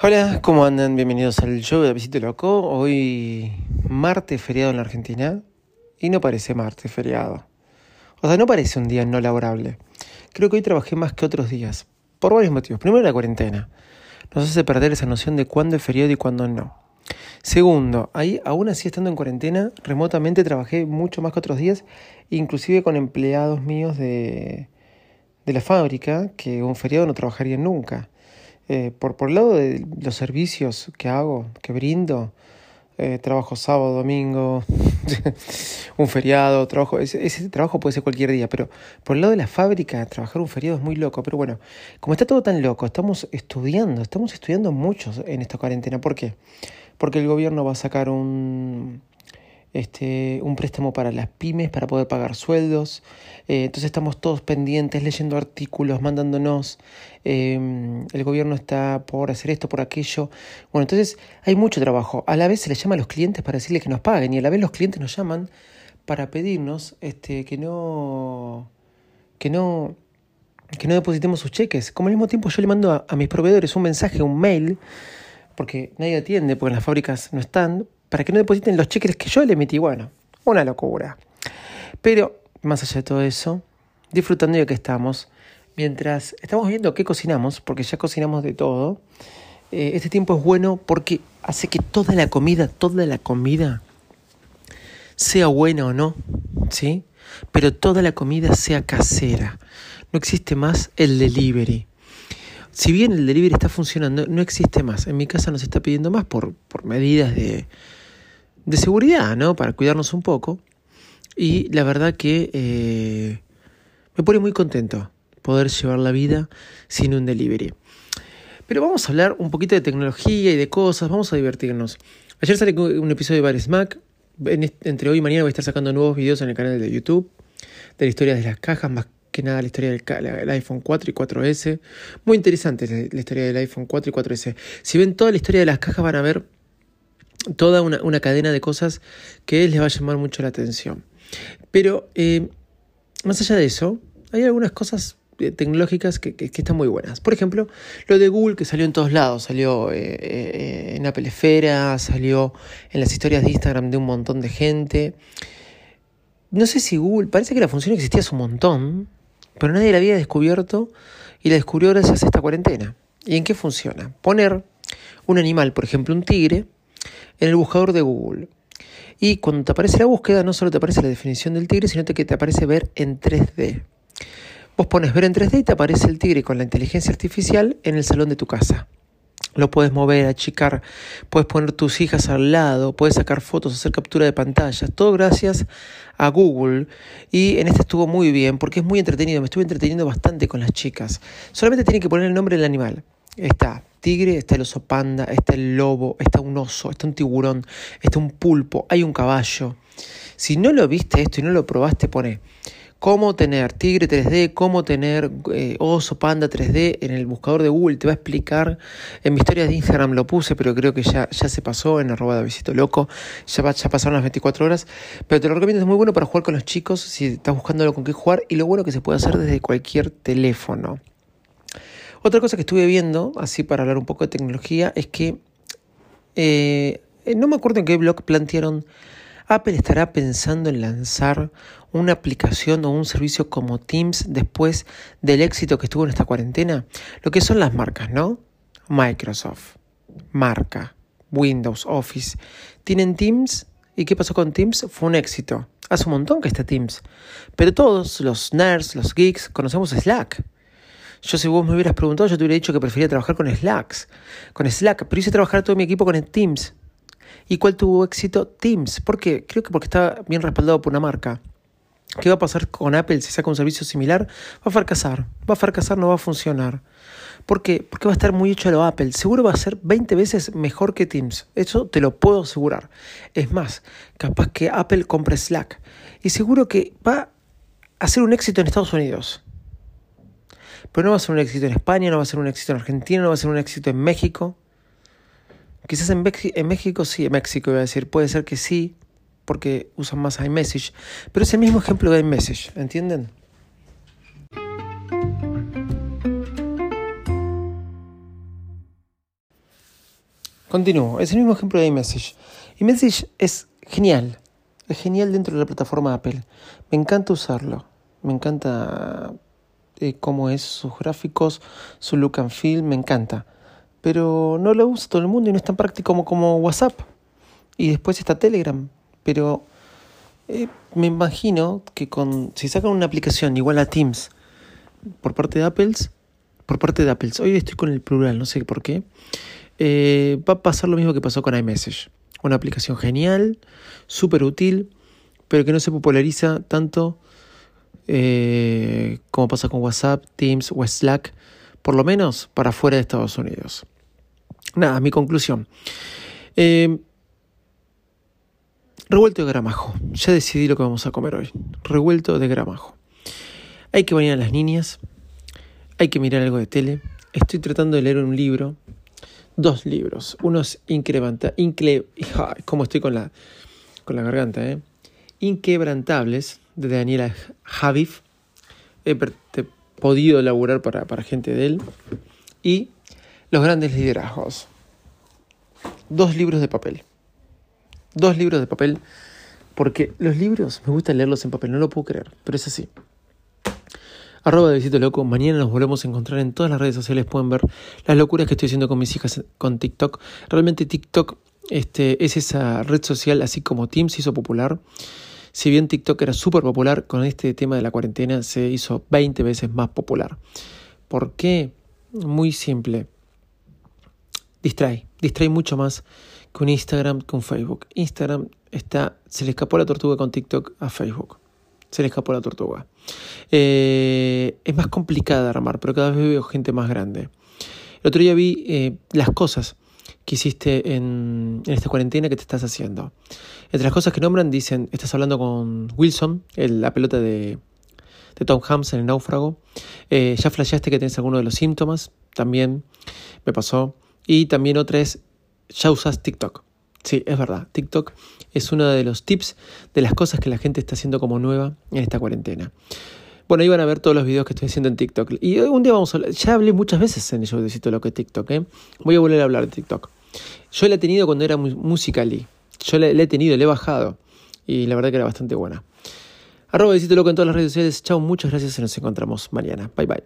Hola, ¿cómo andan? Bienvenidos al show de Visito Loco. Hoy martes feriado en la Argentina y no parece martes feriado. O sea, no parece un día no laborable. Creo que hoy trabajé más que otros días, por varios motivos. Primero, la cuarentena. Nos hace perder esa noción de cuándo es feriado y cuándo no. Segundo, ahí, aún así estando en cuarentena, remotamente trabajé mucho más que otros días, inclusive con empleados míos de, de la fábrica, que un feriado no trabajarían nunca. Eh, por, por el lado de los servicios que hago, que brindo, eh, trabajo sábado, domingo, un feriado, trabajo, ese, ese, trabajo puede ser cualquier día, pero por el lado de la fábrica, trabajar un feriado es muy loco, pero bueno, como está todo tan loco, estamos estudiando, estamos estudiando muchos en esta cuarentena, ¿por qué? Porque el gobierno va a sacar un, este, un préstamo para las pymes para poder pagar sueldos. Eh, entonces estamos todos pendientes, leyendo artículos, mandándonos. Eh, el gobierno está por hacer esto, por aquello. Bueno, entonces hay mucho trabajo. A la vez se les llama a los clientes para decirles que nos paguen y a la vez los clientes nos llaman para pedirnos este, que no... que no que no depositemos sus cheques. Como al mismo tiempo yo le mando a, a mis proveedores un mensaje, un mail, porque nadie atiende, porque las fábricas no están, para que no depositen los cheques que yo le emití. Bueno, una locura. Pero, más allá de todo eso, disfrutando de que estamos, mientras estamos viendo qué cocinamos, porque ya cocinamos de todo, eh, este tiempo es bueno porque hace que toda la comida, toda la comida, sea buena o no, ¿sí? Pero toda la comida sea casera. No existe más el delivery. Si bien el delivery está funcionando, no existe más. En mi casa nos está pidiendo más por, por medidas de, de seguridad, ¿no? Para cuidarnos un poco. Y la verdad que eh, me pone muy contento poder llevar la vida sin un delivery. Pero vamos a hablar un poquito de tecnología y de cosas, vamos a divertirnos. Ayer salió un episodio de Bar Smack. Entre hoy y mañana voy a estar sacando nuevos videos en el canal de YouTube de la historia de las cajas, más que nada la historia del, iPhone 4 y 4S. Muy interesante la, la historia del iPhone 4 y 4S. Si ven toda la historia de las cajas van a ver toda una, una, cadena de cosas que les va a llamar mucho la atención. Pero eh, más allá de eso, hay algunas cosas eh, tecnológicas que, que, están muy buenas. Por ejemplo, lo de Google que salió en todos lados, salió eh, en Apple Esfera, salió en las historias de Instagram de un montón de gente. No sé si Google, parece que la función existía hace un montón, pero nadie la había descubierto y la descubrió gracias a esta cuarentena. ¿Y en qué funciona? Poner un animal, por ejemplo un tigre, en el buscador de Google. Y cuando te aparece la búsqueda, no solo te aparece la definición del tigre, sino que te aparece ver en 3D. Vos pones ver en 3D y te aparece el tigre con la inteligencia artificial en el salón de tu casa. Lo puedes mover, achicar, puedes poner tus hijas al lado, puedes sacar fotos, hacer captura de pantalla, todo gracias a Google. Y en este estuvo muy bien porque es muy entretenido, me estuve entreteniendo bastante con las chicas. Solamente tienen que poner el nombre del animal. Está tigre, está el oso panda, está el lobo, está un oso, está un tiburón, está un pulpo, hay un caballo. Si no lo viste esto y no lo probaste, pone cómo tener tigre 3D, cómo tener eh, oso panda 3D en el buscador de Google. Te va a explicar. En mi historia de Instagram lo puse, pero creo que ya, ya se pasó en arroba de visito loco. Ya, va, ya pasaron las 24 horas. Pero te lo recomiendo, es muy bueno para jugar con los chicos si estás buscando algo con qué jugar. Y lo bueno que se puede hacer desde cualquier teléfono. Otra cosa que estuve viendo, así para hablar un poco de tecnología, es que eh, no me acuerdo en qué blog plantearon, Apple estará pensando en lanzar una aplicación o un servicio como Teams después del éxito que estuvo en esta cuarentena. Lo que son las marcas, ¿no? Microsoft, marca, Windows, Office. Tienen Teams ¿Y qué pasó con Teams? Fue un éxito. Hace un montón que está Teams. Pero todos los nerds, los geeks, conocemos Slack. Yo si vos me hubieras preguntado, yo te hubiera dicho que prefería trabajar con Slacks, con Slack, pero hice trabajar todo mi equipo con Teams. ¿Y cuál tuvo éxito? Teams. ¿Por qué? Creo que porque está bien respaldado por una marca. ¿Qué va a pasar con Apple si saca un servicio similar? Va a fracasar. Va a fracasar, no va a funcionar. ¿Por qué? Porque va a estar muy hecho a lo Apple. Seguro va a ser 20 veces mejor que Teams. Eso te lo puedo asegurar. Es más, capaz que Apple compre Slack. Y seguro que va a ser un éxito en Estados Unidos. Pero no va a ser un éxito en España, no va a ser un éxito en Argentina, no va a ser un éxito en México. Quizás en, México sí, en México iba a decir, puede ser que sí, porque usan más iMessage. Pero es el mismo ejemplo de iMessage, ¿entienden? Continúo. Es el mismo ejemplo de iMessage. iMessage es genial. Es genial dentro de la plataforma Apple. Me encanta usarlo. Me encanta eh, cómo es sus gráficos, su look and feel. Me encanta. Pero no lo usa todo el mundo y no es tan práctico como, como WhatsApp. Y después está Telegram. Pero eh, me imagino que con si sacan una aplicación igual a Teams por parte de Apple, por parte de Apple, hoy estoy con el plural, no sé por qué, eh, va a pasar lo mismo que pasó con iMessage. Una aplicación genial, súper útil, pero que no se populariza tanto eh, como pasa con WhatsApp, Teams o Slack, por lo menos para fuera de Estados Unidos. Nada, mi conclusión. Revuelto de gramajo. Ya decidí lo que vamos a comer hoy. Revuelto de gramajo. Hay que bañar a las niñas. Hay que mirar algo de tele. Estoy tratando de leer un libro. Dos libros. Uno es Increvanta, Incle, ¿Cómo estoy con la, con la garganta? Eh? Inquebrantables de Daniela Javif. He, podido elaborar para, para gente de él. Y Los grandes liderazgos. Dos libros de papel dos libros de papel, porque los libros me gusta leerlos en papel, no lo puedo creer, pero es así. Arroba de Visito Loco, mañana nos volvemos a encontrar en todas las redes sociales, pueden ver las locuras que estoy haciendo con mis hijas con TikTok. Realmente TikTok este, es esa red social, así como Teams hizo popular. Si bien TikTok era súper popular, con este tema de la cuarentena se hizo 20 veces más popular. ¿Por qué? Muy simple. Distrae, distrae mucho más con Instagram, con Facebook. Instagram está, se le escapó la tortuga con TikTok a Facebook. Se le escapó la tortuga. Eh, es más complicada armar, pero cada vez veo gente más grande. El otro día vi eh, las cosas que hiciste en, esta cuarentena que te estás haciendo. Entre las cosas que nombran dicen, estás hablando con Wilson, la pelota de, de Tom Hanks en el náufrago. Eh, ya flasheaste que tienes alguno de los síntomas, también me pasó. Y también otra es ya usas TikTok. Sí, es verdad. TikTok es uno de los tips de las cosas que la gente está haciendo como nueva en esta cuarentena. Bueno, ahí van a ver todos los videos que estoy haciendo en TikTok. Y un día vamos a hablar, ya hablé muchas veces en el show de lo que es TikTok, ¿eh? Voy a volver a hablar de TikTok. Yo la he tenido cuando era Musical.ly. Yo la, he tenido, la he bajado. Y la verdad que era bastante buena. Arroba Visito Loco en todas las redes sociales. Chao, muchas gracias y nos encontramos mañana. Bye bye.